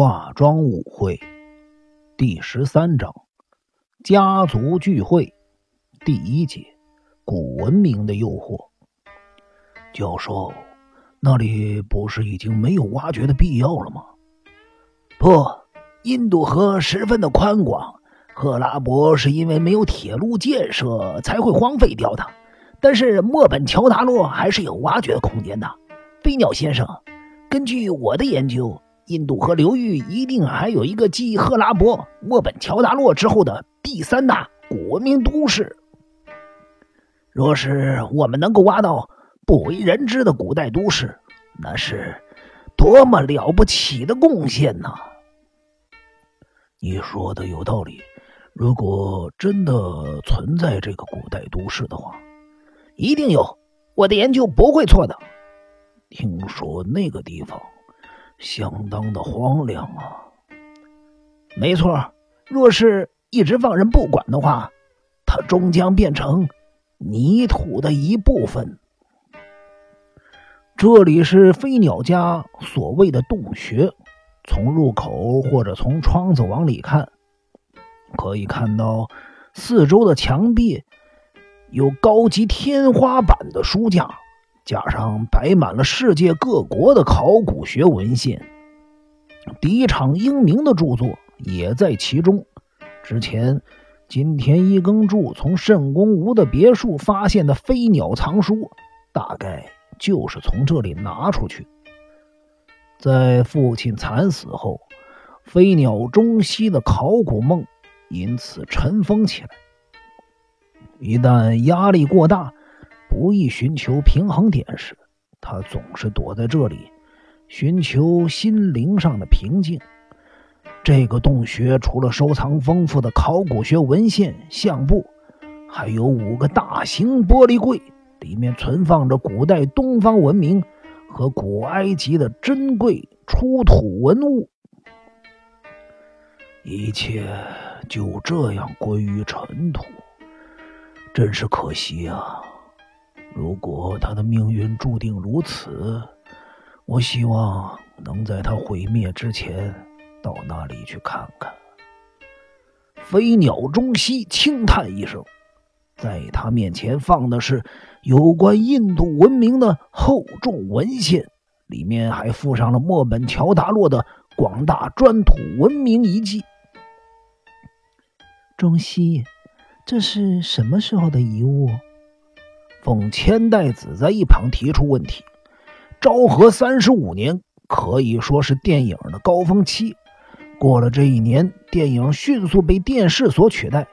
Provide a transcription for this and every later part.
化妆舞会第十三章：家族聚会第一节：古文明的诱惑。教授，那里不是已经没有挖掘的必要了吗？不，印度河十分的宽广，赫拉伯是因为没有铁路建设才会荒废掉的。但是墨本乔达洛还是有挖掘的空间的。飞鸟先生，根据我的研究。印度河流域一定还有一个继赫拉伯、墨本乔达洛之后的第三大古文明都市。若是我们能够挖到不为人知的古代都市，那是多么了不起的贡献呢！你说的有道理。如果真的存在这个古代都市的话，一定有。我的研究不会错的。听说那个地方……相当的荒凉啊！没错，若是一直放任不管的话，它终将变成泥土的一部分。这里是飞鸟家所谓的洞穴，从入口或者从窗子往里看，可以看到四周的墙壁有高级天花板的书架。加上摆满了世界各国的考古学文献，敌场英明的著作也在其中。之前，金田一耕助从慎公吾的别墅发现的飞鸟藏书，大概就是从这里拿出去。在父亲惨死后，飞鸟中西的考古梦因此尘封起来。一旦压力过大，不易寻求平衡点时，他总是躲在这里，寻求心灵上的平静。这个洞穴除了收藏丰富的考古学文献、相簿，还有五个大型玻璃柜，里面存放着古代东方文明和古埃及的珍贵出土文物。一切就这样归于尘土，真是可惜啊！如果他的命运注定如此，我希望能在他毁灭之前到那里去看看。飞鸟中西轻叹一声，在他面前放的是有关印度文明的厚重文献，里面还附上了墨本乔达洛的广大砖土文明遗迹。中西，这是什么时候的遗物？奉千代子在一旁提出问题：“昭和三十五年可以说是电影的高峰期，过了这一年，电影迅速被电视所取代。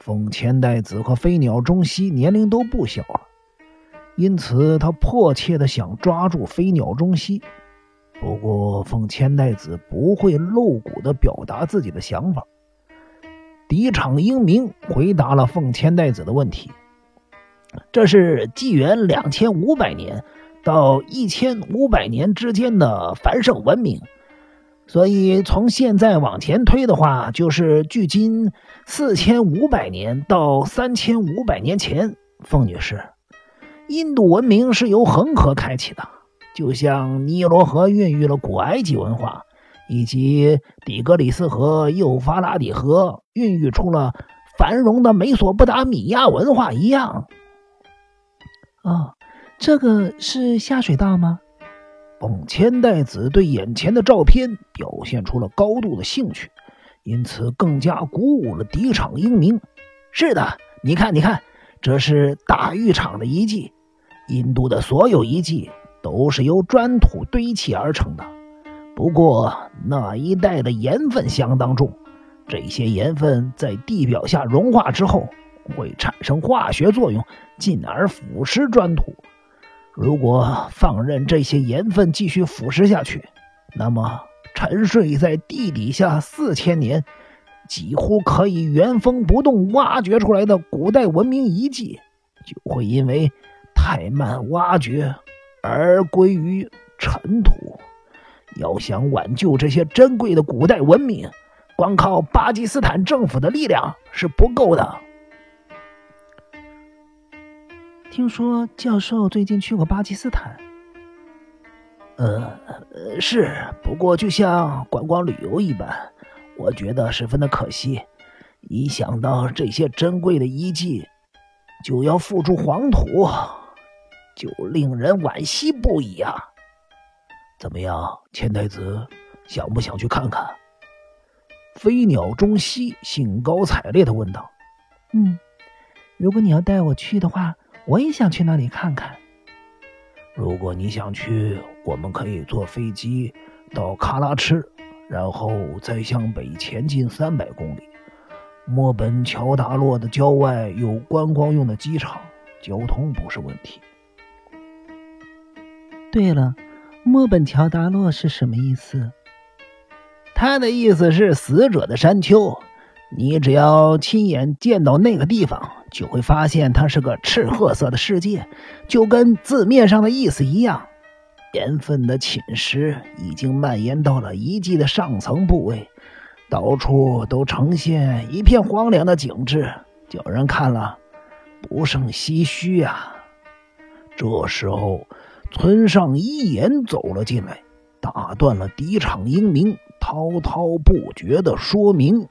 奉千代子和飞鸟中西年龄都不小了，因此他迫切的想抓住飞鸟中西。不过，奉千代子不会露骨的表达自己的想法。敌场英明回答了奉千代子的问题。”这是纪元两千五百年到一千五百年之间的繁盛文明，所以从现在往前推的话，就是距今四千五百年到三千五百年前。凤女士，印度文明是由恒河开启的，就像尼罗河孕育了古埃及文化，以及底格里斯河、幼发拉底河孕育出了繁荣的美索不达米亚文化一样。哦，这个是下水道吗？奉千代子对眼前的照片表现出了高度的兴趣，因此更加鼓舞了敌场英明。是的，你看，你看，这是大浴场的遗迹。印度的所有遗迹都是由砖土堆砌而成的，不过那一带的盐分相当重，这些盐分在地表下融化之后。会产生化学作用，进而腐蚀砖土。如果放任这些盐分继续腐蚀下去，那么沉睡在地底下四千年、几乎可以原封不动挖掘出来的古代文明遗迹，就会因为太慢挖掘而归于尘土。要想挽救这些珍贵的古代文明，光靠巴基斯坦政府的力量是不够的。听说教授最近去过巴基斯坦。呃，是，不过就像观光旅游一般，我觉得十分的可惜。一想到这些珍贵的遗迹就要付出黄土，就令人惋惜不已啊！怎么样，千太子，想不想去看看？飞鸟中西兴高采烈的问道：“嗯，如果你要带我去的话，我也想去那里看看。如果你想去，我们可以坐飞机到喀拉赤，然后再向北前进三百公里。墨本乔达洛的郊外有观光用的机场，交通不是问题。对了，墨本乔达洛是什么意思？”他的意思是死者的山丘，你只要亲眼见到那个地方，就会发现它是个赤褐色的世界，就跟字面上的意思一样。盐分的侵蚀已经蔓延到了遗迹的上层部位，到处都呈现一片荒凉的景致，叫人看了不胜唏嘘呀。这时候，村上一言走了进来，打断了敌场英明。滔滔不绝的说明。